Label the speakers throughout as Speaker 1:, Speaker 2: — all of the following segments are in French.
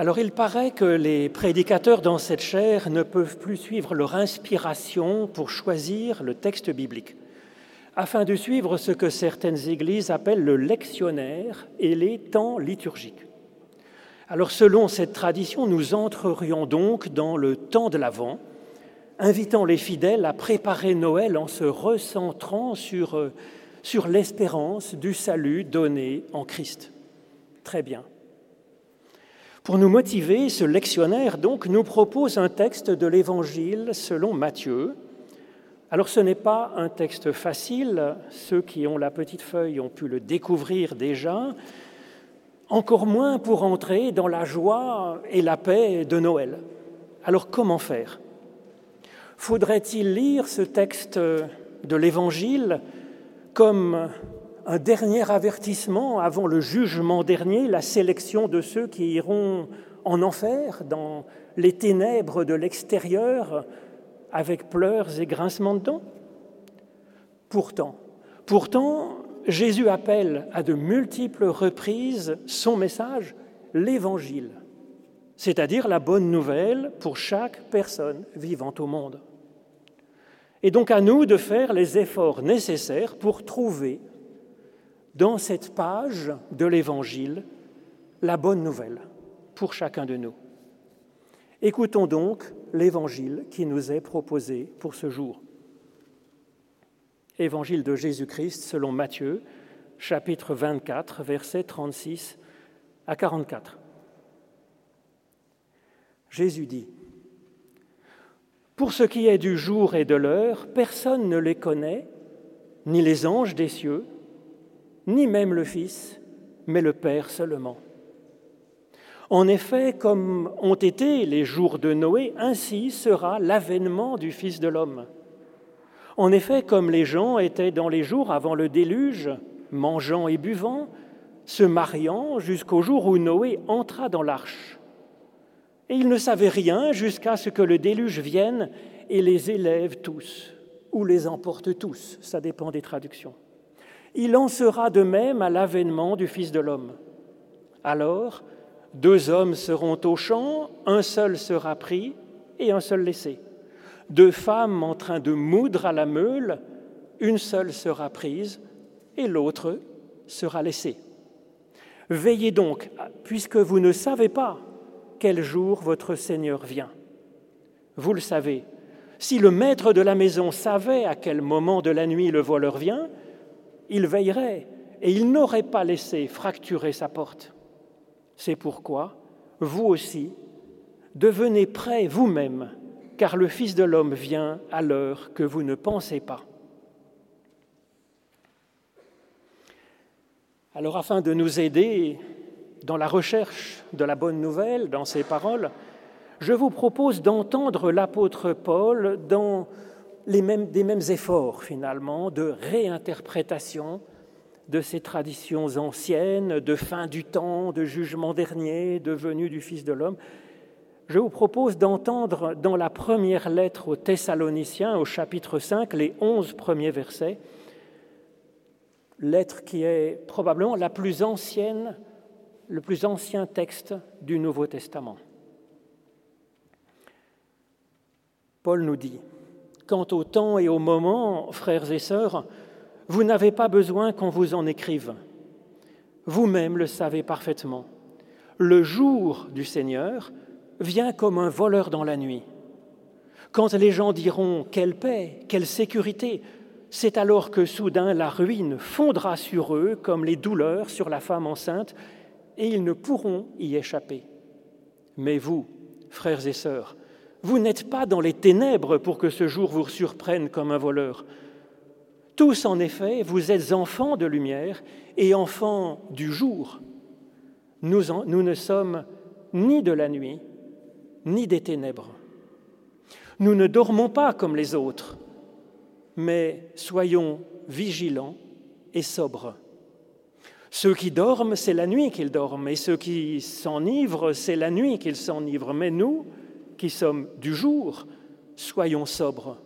Speaker 1: Alors il paraît que les prédicateurs dans cette chaire ne peuvent plus suivre leur inspiration pour choisir le texte biblique, afin de suivre ce que certaines églises appellent le lectionnaire et les temps liturgiques. Alors selon cette tradition, nous entrerions donc dans le temps de l'Avent, invitant les fidèles à préparer Noël en se recentrant sur, euh, sur l'espérance du salut donné en Christ. Très bien. Pour nous motiver, ce lectionnaire donc nous propose un texte de l'Évangile selon Matthieu. Alors ce n'est pas un texte facile, ceux qui ont la petite feuille ont pu le découvrir déjà, encore moins pour entrer dans la joie et la paix de Noël. Alors comment faire? Faudrait-il lire ce texte de l'Évangile comme un dernier avertissement avant le jugement dernier, la sélection de ceux qui iront en enfer, dans les ténèbres de l'extérieur, avec pleurs et grincements de dents Pourtant, pourtant, Jésus appelle à de multiples reprises son message, l'Évangile, c'est-à-dire la bonne nouvelle pour chaque personne vivant au monde. Et donc à nous de faire les efforts nécessaires pour trouver dans cette page de l'Évangile la bonne nouvelle pour chacun de nous. Écoutons donc l'Évangile qui nous est proposé pour ce jour. Évangile de Jésus-Christ selon Matthieu, chapitre 24, versets 36 à 44. Jésus dit, Pour ce qui est du jour et de l'heure, personne ne les connaît, ni les anges des cieux, ni même le Fils, mais le Père seulement. En effet, comme ont été les jours de Noé, ainsi sera l'avènement du Fils de l'homme. En effet, comme les gens étaient dans les jours avant le déluge, mangeant et buvant, se mariant jusqu'au jour où Noé entra dans l'arche. Et ils ne savaient rien jusqu'à ce que le déluge vienne et les élève tous, ou les emporte tous, ça dépend des traductions. Il en sera de même à l'avènement du Fils de l'homme. Alors, deux hommes seront au champ, un seul sera pris et un seul laissé. Deux femmes en train de moudre à la meule, une seule sera prise et l'autre sera laissée. Veillez donc, puisque vous ne savez pas quel jour votre Seigneur vient. Vous le savez, si le maître de la maison savait à quel moment de la nuit le voleur vient, il veillerait et il n'aurait pas laissé fracturer sa porte. C'est pourquoi, vous aussi, devenez prêts vous-même, car le Fils de l'homme vient à l'heure que vous ne pensez pas. Alors afin de nous aider dans la recherche de la bonne nouvelle, dans ces paroles, je vous propose d'entendre l'apôtre Paul dans les mêmes, des mêmes efforts finalement de réinterprétation de ces traditions anciennes, de fin du temps, de jugement dernier, de venue du Fils de l'homme. Je vous propose d'entendre dans la première lettre aux Thessaloniciens, au chapitre 5, les onze premiers versets, lettre qui est probablement plus ancienne, le plus ancien texte du Nouveau Testament. Paul nous dit, Quant au temps et au moment, frères et sœurs, vous n'avez pas besoin qu'on vous en écrive. Vous-même le savez parfaitement. Le jour du Seigneur vient comme un voleur dans la nuit. Quand les gens diront quelle paix, quelle sécurité, c'est alors que soudain la ruine fondra sur eux comme les douleurs sur la femme enceinte, et ils ne pourront y échapper. Mais vous, frères et sœurs, vous n'êtes pas dans les ténèbres pour que ce jour vous surprenne comme un voleur. Tous, en effet, vous êtes enfants de lumière et enfants du jour. Nous, ne sommes ni de la nuit, ni des ténèbres. Nous ne dormons pas comme les autres, mais soyons vigilants et sobres. Ceux qui dorment, c'est la nuit qu'ils dorment, et ceux qui s'enivrent, c'est la nuit qu'ils s'enivrent. Mais nous, qui sommes du jour, soyons sobres,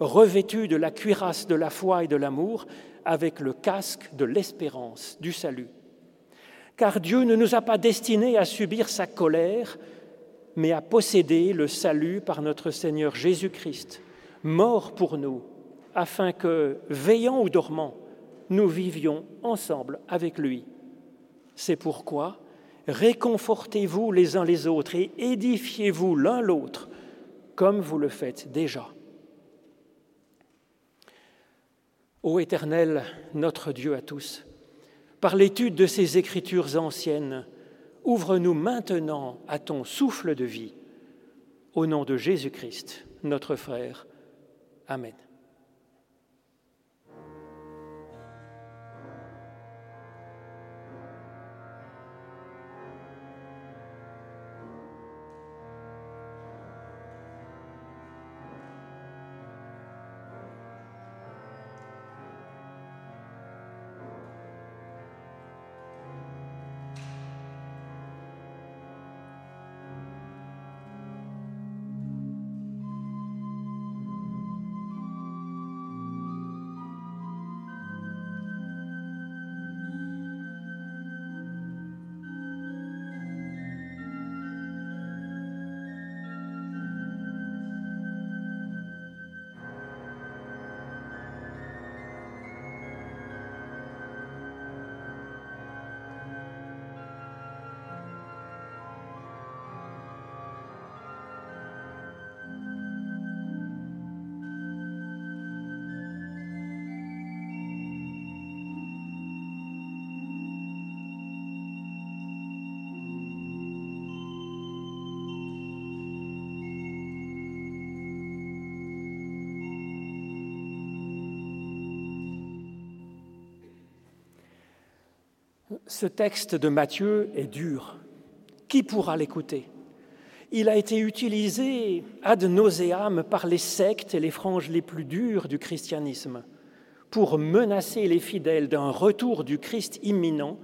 Speaker 1: revêtus de la cuirasse de la foi et de l'amour, avec le casque de l'espérance, du salut. car Dieu ne nous a pas destinés à subir sa colère, mais à posséder le salut par notre Seigneur Jésus-Christ, mort pour nous, afin que, veillant ou dormant, nous vivions ensemble avec lui. C'est pourquoi réconfortez-vous les uns les autres et édifiez-vous l'un l'autre, comme vous le faites déjà. Ô Éternel, notre Dieu à tous, par l'étude de ces écritures anciennes, ouvre-nous maintenant à ton souffle de vie. Au nom de Jésus-Christ, notre frère. Amen. Ce texte de Matthieu est dur. Qui pourra l'écouter? Il a été utilisé ad nauseam par les sectes et les franges les plus dures du christianisme pour menacer les fidèles d'un retour du Christ imminent,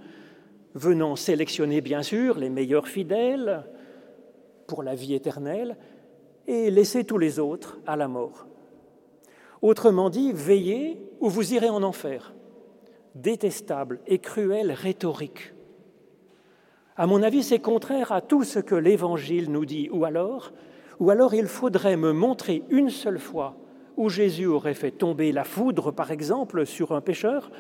Speaker 1: venant sélectionner bien sûr les meilleurs fidèles pour la vie éternelle et laisser tous les autres à la mort. Autrement dit, veillez ou vous irez en enfer détestable et cruelle rhétorique. À mon avis, c'est contraire à tout ce que l'Évangile nous dit. Ou alors, ou alors il faudrait me montrer une seule fois où Jésus aurait fait tomber la foudre, par exemple, sur un pécheur,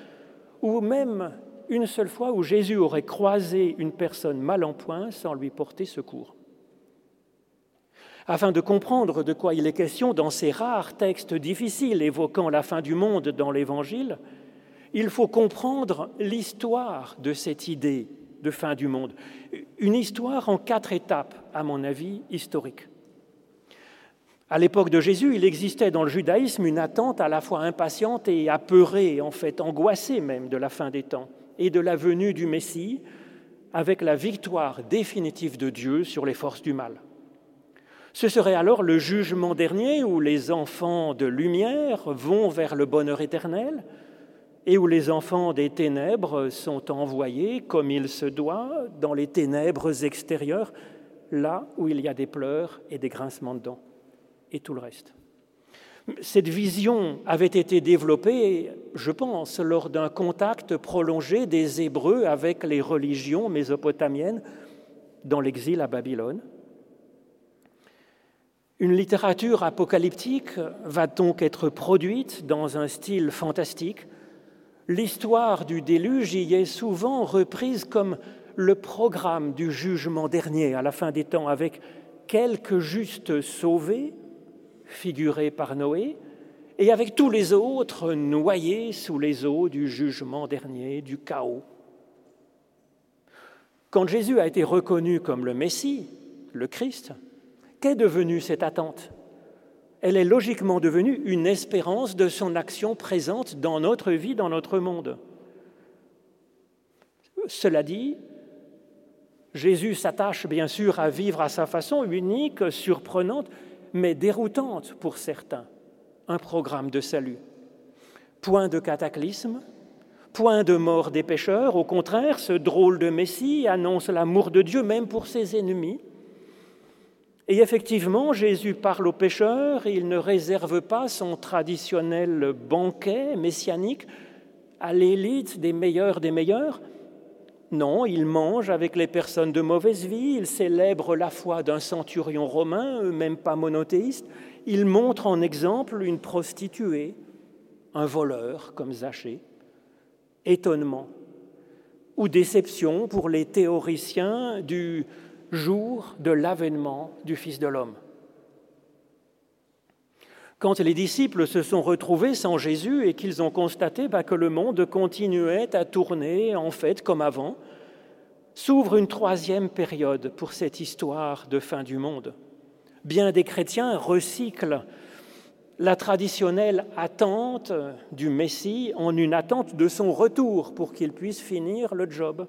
Speaker 1: ou même une seule fois où Jésus aurait croisé une personne mal en point sans lui porter secours. Afin de comprendre de quoi il est question dans ces rares textes difficiles évoquant la fin du monde dans l'Évangile, il faut comprendre l'histoire de cette idée de fin du monde. Une histoire en quatre étapes, à mon avis, historiques. À l'époque de Jésus, il existait dans le judaïsme une attente à la fois impatiente et apeurée, en fait angoissée même, de la fin des temps et de la venue du Messie, avec la victoire définitive de Dieu sur les forces du mal. Ce serait alors le jugement dernier où les enfants de lumière vont vers le bonheur éternel, et où les enfants des ténèbres sont envoyés, comme il se doit, dans les ténèbres extérieures, là où il y a des pleurs et des grincements de dents, et tout le reste. Cette vision avait été développée, je pense, lors d'un contact prolongé des Hébreux avec les religions mésopotamiennes dans l'exil à Babylone. Une littérature apocalyptique va donc être produite dans un style fantastique, L'histoire du déluge y est souvent reprise comme le programme du jugement dernier à la fin des temps, avec quelques justes sauvés, figurés par Noé, et avec tous les autres noyés sous les eaux du jugement dernier, du chaos. Quand Jésus a été reconnu comme le Messie, le Christ, qu'est devenue cette attente? Elle est logiquement devenue une espérance de son action présente dans notre vie, dans notre monde. Cela dit, Jésus s'attache bien sûr à vivre à sa façon unique, surprenante, mais déroutante pour certains, un programme de salut. Point de cataclysme, point de mort des pécheurs, au contraire, ce drôle de Messie annonce l'amour de Dieu même pour ses ennemis. Et effectivement, Jésus parle aux pécheurs il ne réserve pas son traditionnel banquet messianique à l'élite des meilleurs des meilleurs, Non, il mange avec les personnes de mauvaise vie, il célèbre la foi d'un centurion romain, même pas monothéiste, il montre en exemple une prostituée, un voleur comme Zachée. Étonnement ou déception pour les théoriciens du jour de l'avènement du Fils de l'homme. Quand les disciples se sont retrouvés sans Jésus et qu'ils ont constaté bah, que le monde continuait à tourner en fait comme avant, s'ouvre une troisième période pour cette histoire de fin du monde. Bien des chrétiens recyclent la traditionnelle attente du Messie en une attente de son retour pour qu'il puisse finir le job.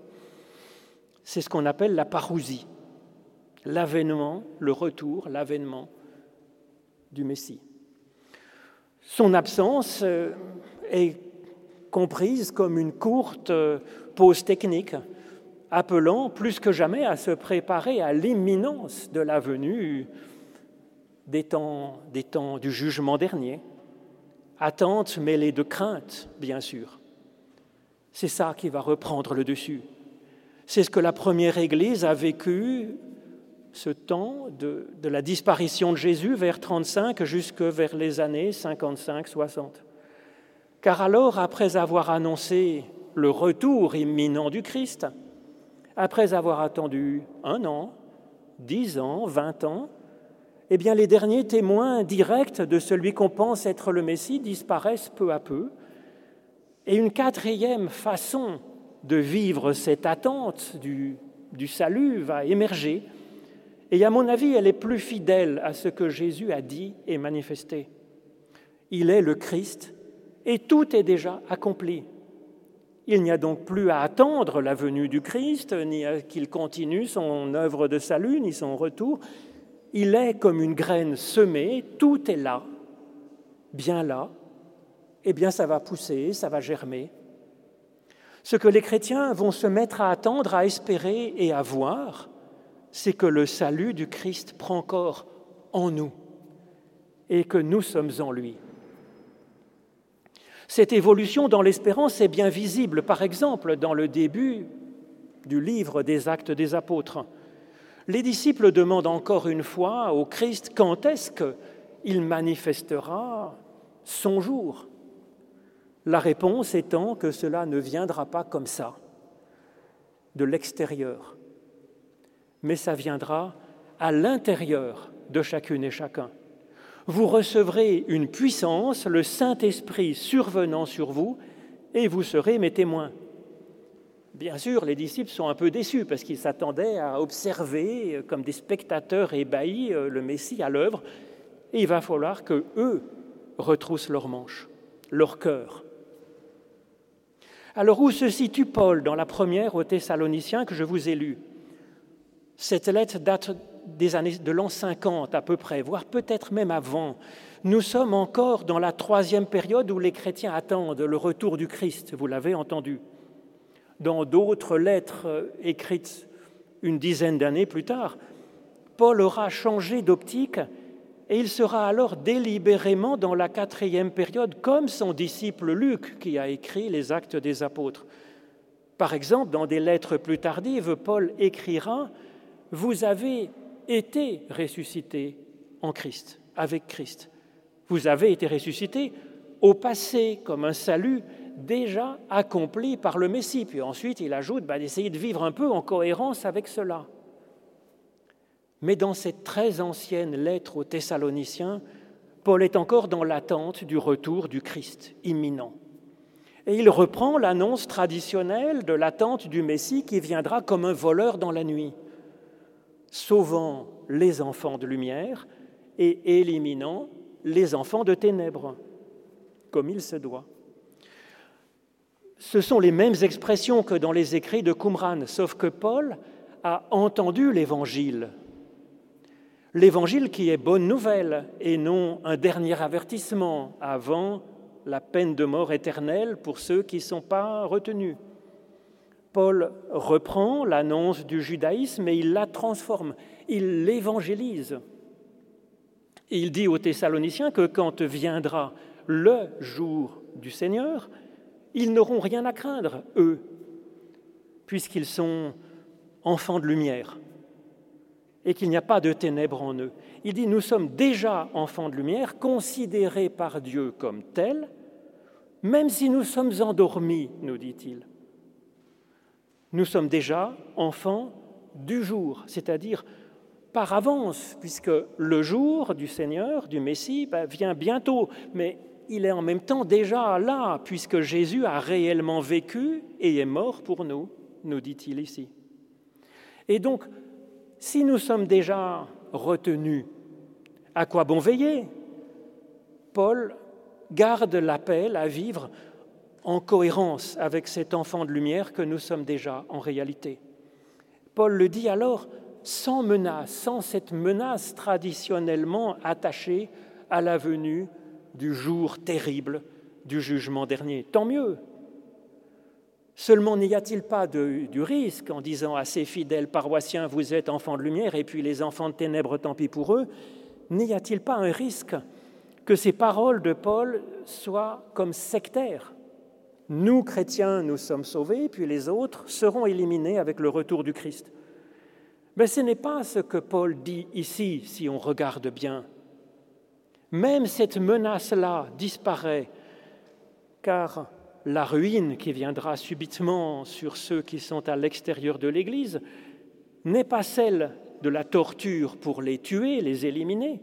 Speaker 1: C'est ce qu'on appelle la parousie, l'avènement, le retour, l'avènement du Messie. Son absence euh, est comprise comme une courte euh, pause technique, appelant plus que jamais à se préparer à l'imminence de la venue des temps, des temps du jugement dernier. Attente mêlée de crainte, bien sûr. C'est ça qui va reprendre le dessus. C'est ce que la première Église a vécu, ce temps de, la disparition de Jésus vers 35 jusque vers les années 55-60. Car alors, après avoir annoncé le retour imminent du Christ, après avoir attendu un an, dix ans, vingt ans, eh bien les derniers témoins directs de celui qu'on pense être le Messie disparaissent peu à peu. Et une quatrième façon de vivre cette attente du, du salut va émerger. Et à mon avis, elle est plus fidèle à ce que Jésus a dit et manifesté. Il est le Christ et tout est déjà accompli. Il n'y a donc plus à attendre la venue du Christ, ni à qu'il continue son œuvre de salut, ni son retour. Il est comme une graine semée, tout est là, bien là, et bien ça va pousser, ça va germer. Ce que les chrétiens vont se mettre à attendre, à espérer et à voir, c'est que le salut du Christ prend corps en nous et que nous sommes en lui. Cette évolution dans l'espérance est bien visible, par exemple, dans le début du livre des actes des apôtres les disciples demandent encore une fois au Christ quand est-ce qu'il manifestera son jour. La réponse étant que cela ne viendra pas comme ça, de l'extérieur, mais ça viendra à l'intérieur de chacune et chacun. Vous recevrez une puissance, le Saint-Esprit survenant sur vous, et vous serez mes témoins. Bien sûr, les disciples sont un peu déçus parce qu'ils s'attendaient à observer euh, comme des spectateurs ébahis euh, le Messie à l'œuvre. Et il va falloir que eux retroussent leurs manches, leur cœur. Alors où se situe Paul dans la première aux Thessaloniciens que je vous ai lue? Cette lettre date des années de l'an 50 à peu près, voire peut-être même avant. Nous sommes encore dans la troisième période où les chrétiens attendent le retour du Christ, vous l'avez entendu dans d'autres lettres euh, écrites une dizaine d'années plus tard, Paul aura changé d'optique et il sera alors délibérément dans la quatrième période, comme son disciple Luc qui a écrit les actes des apôtres. Par exemple, dans des lettres plus tardives, Paul écrira Vous avez été ressuscité en Christ, avec Christ. Vous avez été ressuscité au passé comme un salut déjà accompli par le Messie. Puis ensuite, il ajoute bah, d'essayer de vivre un peu en cohérence avec cela. Mais dans cette très ancienne lettre aux Thessaloniciens, Paul est encore dans l'attente du retour du Christ imminent. Et il reprend l'annonce traditionnelle de l'attente du Messie qui viendra comme un voleur dans la nuit, sauvant les enfants de lumière et éliminant les enfants de ténèbres, comme il se doit. Ce sont les mêmes expressions que dans les écrits de Qumran, sauf que Paul a entendu l'Évangile. L'Évangile qui est bonne nouvelle et non un dernier avertissement avant la peine de mort éternelle pour ceux qui ne sont pas retenus. Paul reprend l'annonce du judaïsme et il la transforme, il l'évangélise. Il dit aux Thessaloniciens que quand viendra le jour du Seigneur, ils n'auront rien à craindre, eux, puisqu'ils sont enfants de lumière et qu'il n'y a pas de ténèbres en eux. Il dit, nous sommes déjà enfants de lumière, considérés par Dieu comme tels, même si nous sommes endormis, nous dit-il. Nous sommes déjà enfants du jour, c'est-à-dire par avance, puisque le jour du Seigneur, du Messie, ben, vient bientôt, mais il est en même temps déjà là, puisque Jésus a réellement vécu et est mort pour nous, nous dit-il ici. Et donc, si nous sommes déjà retenus, à quoi bon veiller? Paul garde l'appel à vivre en cohérence avec cet enfant de lumière que nous sommes déjà en réalité. Paul le dit alors sans menace, sans cette menace traditionnellement attachée à la venue du jour terrible du jugement dernier. Tant mieux. Seulement n'y a-t-il pas du risque en disant à ces fidèles paroissiens, vous êtes enfants de lumière et puis les enfants de ténèbres, tant pis pour eux, n'y a-t-il pas un risque que ces paroles de Paul soient comme sectaires? Nous, chrétiens, nous sommes sauvés, puis les autres seront éliminés avec le retour du Christ. Mais ce n'est pas ce que Paul dit ici, si on regarde bien. Même cette menace-là disparaît, car la ruine qui viendra subitement sur ceux qui sont à l'extérieur de l'Église n'est pas celle de la torture pour les tuer, les éliminer,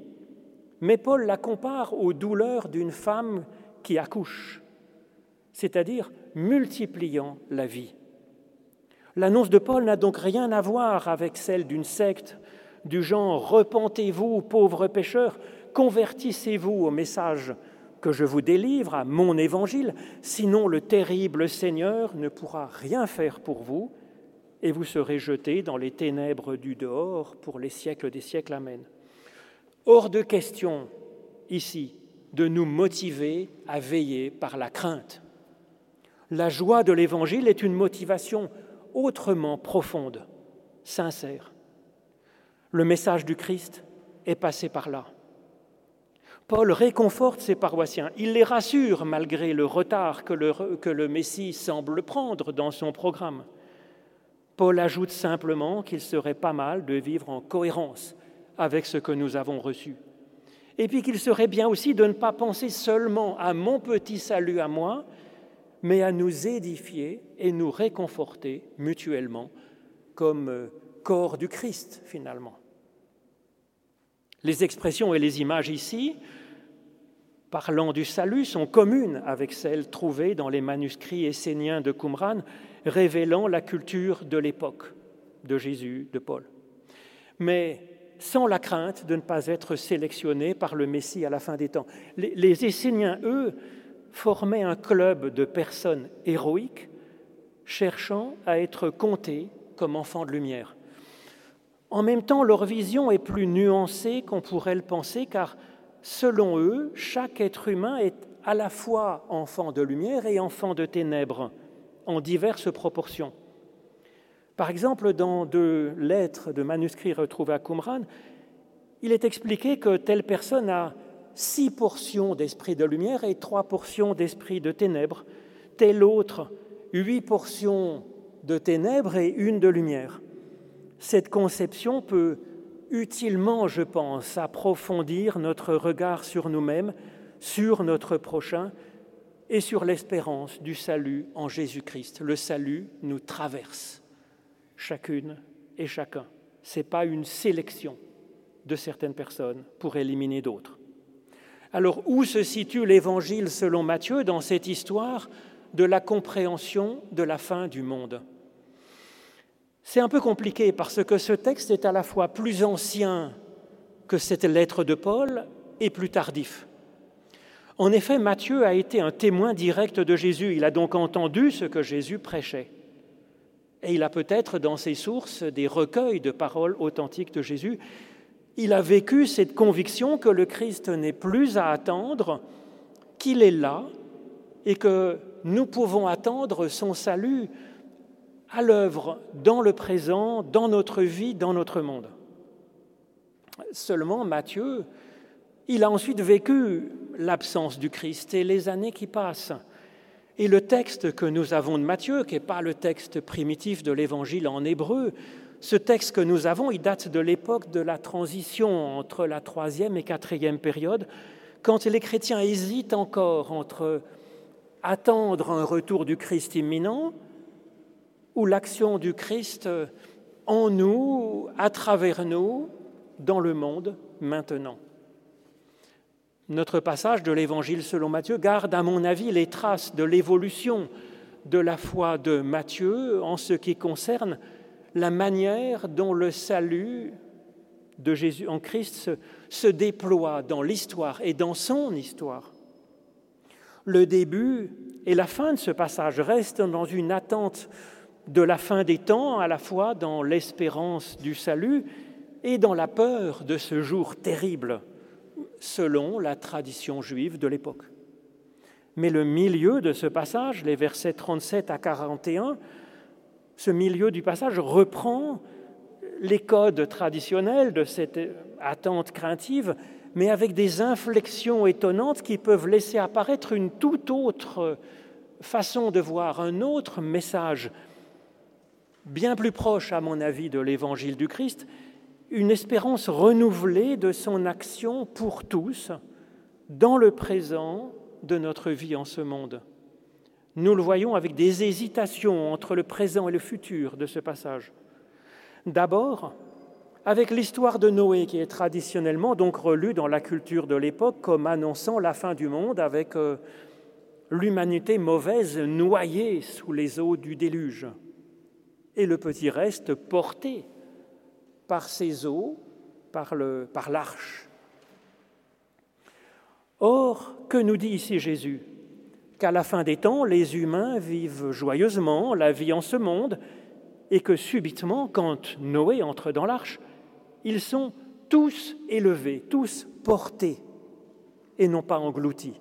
Speaker 1: mais Paul la compare aux douleurs d'une femme qui accouche, c'est-à-dire multipliant la vie. L'annonce de Paul n'a donc rien à voir avec celle d'une secte du genre Repentez-vous, pauvres pécheurs, convertissez-vous au message que je vous délivre, à mon évangile, sinon le terrible Seigneur ne pourra rien faire pour vous, et vous serez jetés dans les ténèbres du dehors pour les siècles des siècles. Amen. Hors de question, ici, de nous motiver à veiller par la crainte. La joie de l'Évangile est une motivation autrement profonde, sincère. Le message du Christ est passé par là. Paul réconforte ses paroissiens, il les rassure malgré le retard que le, Messie semble prendre dans son programme. Paul ajoute simplement qu'il serait pas mal de vivre en cohérence avec ce que nous avons reçu. Et puis qu'il serait bien aussi de ne pas penser seulement à mon petit salut à moi, mais à nous édifier et nous réconforter mutuellement comme euh, corps du Christ finalement. Les expressions et les images ici, parlant du salut, sont communes avec celles trouvées dans les manuscrits esséniens de Qumran, révélant la culture de l'époque de Jésus, de Paul. Mais sans la crainte de ne pas être sélectionnés par le Messie à la fin des temps. Les, les Esséniens, eux, formaient un club de personnes héroïques cherchant à être comptées comme enfants de lumière. En même temps, leur vision est plus nuancée qu'on pourrait le penser, car selon eux, chaque être humain est à la fois enfant de lumière et enfant de ténèbres, en diverses proportions. Par exemple, dans deux lettres de manuscrits retrouvés à Qumran, il est expliqué que telle personne a six portions d'esprit de lumière et trois portions d'esprit de ténèbres, tel autre huit portions de ténèbres et une de lumière. Cette conception peut utilement, je pense, approfondir notre regard sur nous-mêmes, sur notre prochain et sur l'espérance du salut en Jésus-Christ. Le salut nous traverse, chacune et chacun. Ce n'est pas une sélection de certaines personnes pour éliminer d'autres. Alors où se situe l'Évangile selon Matthieu dans cette histoire de la compréhension de la fin du monde? C'est un peu compliqué parce que ce texte est à la fois plus ancien que cette lettre de Paul et plus tardif. En effet, Matthieu a été un témoin direct de Jésus. Il a donc entendu ce que Jésus prêchait. Et il a peut-être dans ses sources des recueils de paroles authentiques de Jésus il a vécu cette conviction que le Christ n'est plus à attendre, qu'il est là et que nous pouvons attendre son salut à l'œuvre dans le présent, dans notre vie, dans notre monde. Seulement, Matthieu, il a ensuite vécu l'absence du Christ et les années qui passent. Et le texte que nous avons de Matthieu, qui n'est pas le texte primitif de l'évangile en hébreu, ce texte que nous avons, il date de l'époque de la transition entre la troisième et quatrième période, quand les chrétiens hésitent encore entre attendre un retour du Christ imminent ou l'action du Christ en nous, à travers nous, dans le monde maintenant. Notre passage de l'Évangile selon Matthieu garde, à mon avis, les traces de l'évolution de la foi de Matthieu en ce qui concerne la manière dont le salut de Jésus en Christ se, déploie dans l'histoire et dans son histoire. Le début et la fin de ce passage restent dans une attente de la fin des temps, à la fois dans l'espérance du salut et dans la peur de ce jour terrible selon la tradition juive de l'époque. Mais le milieu de ce passage, les versets 37 à 41, ce milieu du passage reprend les codes traditionnels de cette attente craintive, mais avec des inflexions étonnantes qui peuvent laisser apparaître une toute autre façon de voir, un autre message, bien plus proche, à mon avis, de l'évangile du Christ, une espérance renouvelée de son action pour tous dans le présent de notre vie en ce monde. Nous le voyons avec des hésitations entre le présent et le futur de ce passage. D'abord, avec l'histoire de Noé qui est traditionnellement donc relue dans la culture de l'époque comme annonçant la fin du monde avec euh, l'humanité mauvaise noyée sous les eaux du déluge et le petit reste porté par ces eaux, par l'arche. Or, que nous dit ici Jésus? Qu'à la fin des temps, les humains vivent joyeusement la vie en ce monde et que subitement, quand Noé entre dans l'arche, ils sont tous élevés, tous portés et non pas engloutis.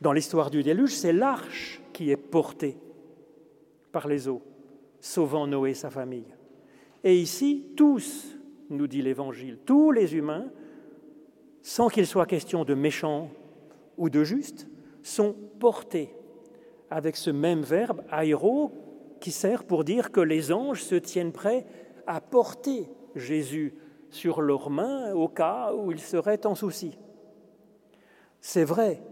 Speaker 1: Dans l'histoire du déluge, c'est l'arche qui est portée par les eaux, sauvant Noé et sa famille. Et ici, tous, nous dit l'Évangile, tous les humains, sans qu'il soit question de méchants ou de justes, sont portés avec ce même verbe aéro qui sert pour dire que les anges se tiennent prêts à porter Jésus sur leurs mains au cas où il serait en souci. C'est vrai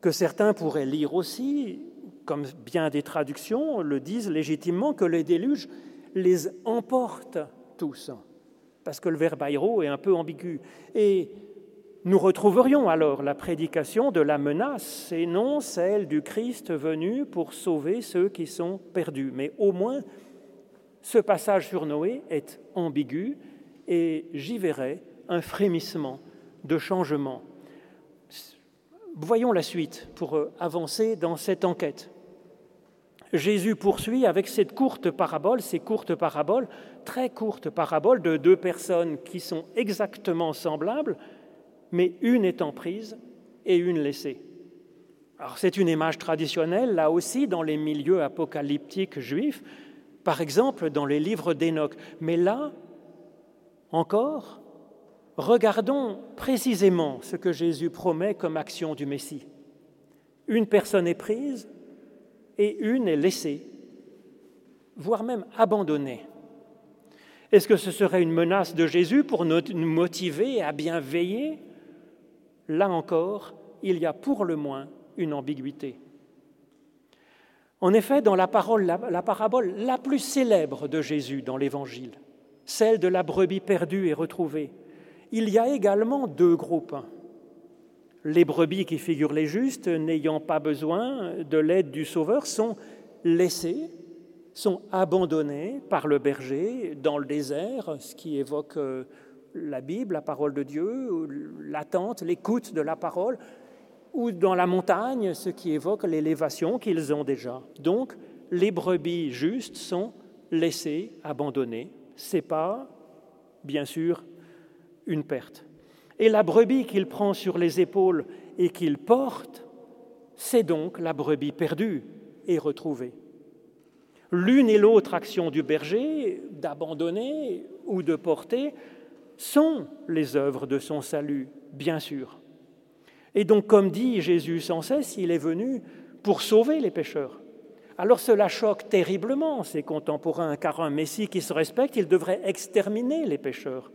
Speaker 1: que certains pourraient lire aussi, comme bien des traductions le disent légitimement, que les déluges les emporte tous, parce que le verbe aéro est un peu ambigu. Et nous retrouverions alors la prédication de la menace et non celle du Christ venu pour sauver ceux qui sont perdus. Mais au moins, ce passage sur Noé est ambigu et j'y verrai un frémissement de changement. Voyons la suite pour avancer dans cette enquête. Jésus poursuit avec cette courte parabole, ces courtes paraboles, très courtes paraboles de deux personnes qui sont exactement semblables, mais une étant prise et une laissée. Alors c'est une image traditionnelle, là aussi, dans les milieux apocalyptiques juifs, par exemple dans les livres d'Enoch. Mais là, encore, regardons précisément ce que Jésus promet comme action du Messie. Une personne est prise, et une est laissée, voire même abandonnée. Est-ce que ce serait une menace de Jésus pour nous motiver à bien veiller Là encore, il y a pour le moins une ambiguïté. En effet, dans la, la, parabole la plus célèbre de Jésus dans l'Évangile, celle de la brebis perdue et retrouvée, il y a également deux groupes. Les brebis qui figurent les justes, n'ayant pas besoin de l'aide du Sauveur, sont laissées, sont abandonnées par le berger dans le désert, ce qui évoque euh, la Bible, la parole de Dieu, l'attente, l'écoute de la parole, ou dans la montagne, ce qui évoque l'élévation qu'ils ont déjà. Donc, les brebis justes sont laissées, abandonnées. Ce n'est pas, bien sûr, une perte. Et la brebis qu'il prend sur les épaules et qu'il porte, c'est donc la brebis perdue et retrouvée. L'une et l'autre action du berger, d'abandonner ou de porter, sont les œuvres de son salut, bien sûr. Et donc, comme dit Jésus sans cesse, il est venu pour sauver les pécheurs. Alors cela choque terriblement ses contemporains, car un Messie qui se respecte, il devrait exterminer les pécheurs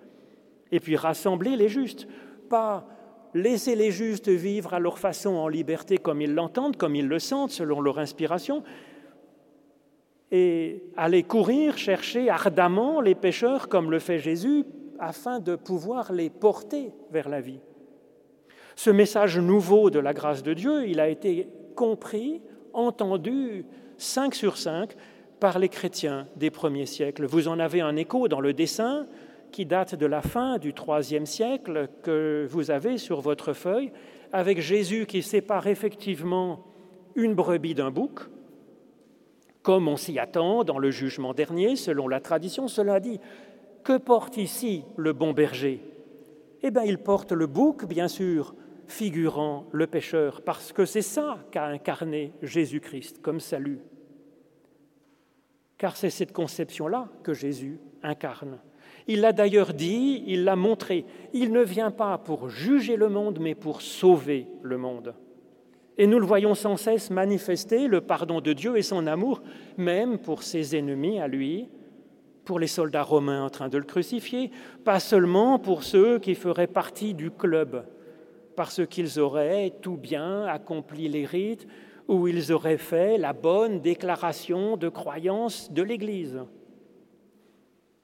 Speaker 1: et puis rassembler les justes, pas laisser les justes vivre à leur façon en liberté comme ils l'entendent, comme ils le sentent, selon leur inspiration, et aller courir, chercher ardemment les pécheurs comme le fait Jésus, afin de pouvoir les porter vers la vie. Ce message nouveau de la grâce de Dieu, il a été compris, entendu, 5 sur 5, par les chrétiens des premiers siècles. Vous en avez un écho dans le dessin qui date de la fin du IIIe siècle que vous avez sur votre feuille, avec Jésus qui sépare effectivement une brebis d'un bouc, comme on s'y attend dans le jugement dernier, selon la tradition. Cela dit, que porte ici le bon berger? Eh bien, il porte le bouc, bien sûr, figurant le pécheur, parce que c'est ça qu'a incarné Jésus-Christ comme salut. Car c'est cette conception-là que Jésus incarne. Il l'a d'ailleurs dit, il l'a montré. Il ne vient pas pour juger le monde, mais pour sauver le monde. Et nous le voyons sans cesse manifester, le pardon de Dieu et son amour, même pour ses ennemis à lui, pour les soldats romains en train de le crucifier, pas seulement pour ceux qui feraient partie du club, parce qu'ils auraient tout bien accompli les rites ou ils auraient fait la bonne déclaration de croyance de l'Église.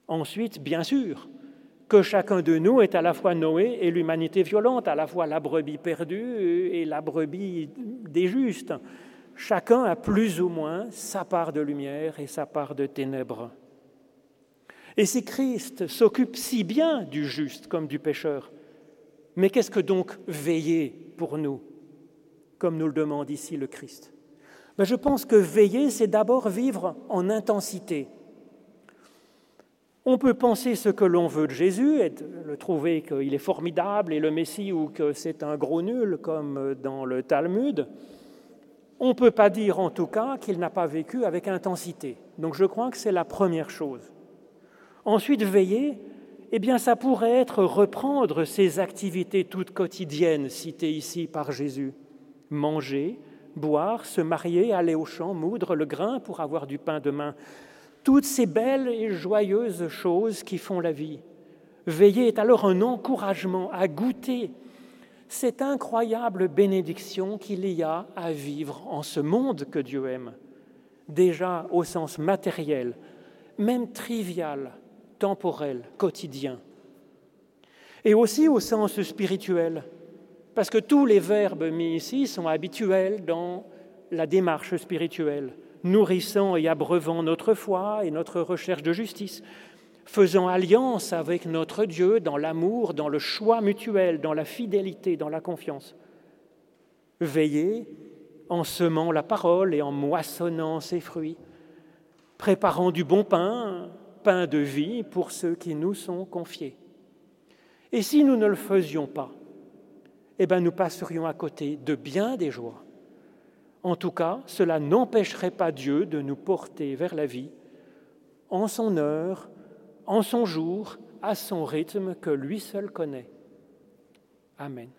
Speaker 1: Ensuite, bien sûr, que chacun de nous est à la fois Noé et l'humanité violente, à la fois la brebis perdue et la brebis des justes. Chacun a plus ou moins sa part de lumière et sa part de ténèbres. Et si Christ s'occupe si bien du juste comme du pécheur, mais qu'est-ce que donc veiller pour nous, comme nous le demande ici le Christ? Ben, Je pense que veiller, c'est d'abord vivre en intensité, on peut penser ce que l'on veut de Jésus, et le trouver qu'il est formidable et le Messie ou que c'est un gros nul comme dans le Talmud. On ne peut pas dire en tout cas qu'il n'a pas vécu avec intensité. Donc je crois que c'est la première chose. Ensuite, veiller, eh bien ça pourrait être reprendre ces activités toutes quotidiennes citées ici par Jésus. Manger, boire, se marier, aller au champ, moudre le grain pour avoir du pain demain toutes ces belles et joyeuses choses qui font la vie. Veiller est alors un encouragement à goûter cette incroyable bénédiction qu'il y a à vivre en ce monde que Dieu aime, déjà au sens matériel, même trivial, temporel, quotidien, et aussi au sens spirituel, parce que tous les verbes mis ici sont habituels dans la démarche spirituelle nourrissant et abreuvant notre foi et notre recherche de justice, faisant alliance avec notre Dieu dans l'amour, dans le choix mutuel, dans la fidélité, dans la confiance. Veiller en semant la parole et en moissonnant ses fruits, préparant du bon pain, pain de vie pour ceux qui nous sont confiés. Et si nous ne le faisions pas, eh bien nous passerions à côté de bien des joies en tout cas, cela n'empêcherait pas Dieu de nous porter vers la vie en son heure, en son jour, à son rythme que lui seul connaît. Amen.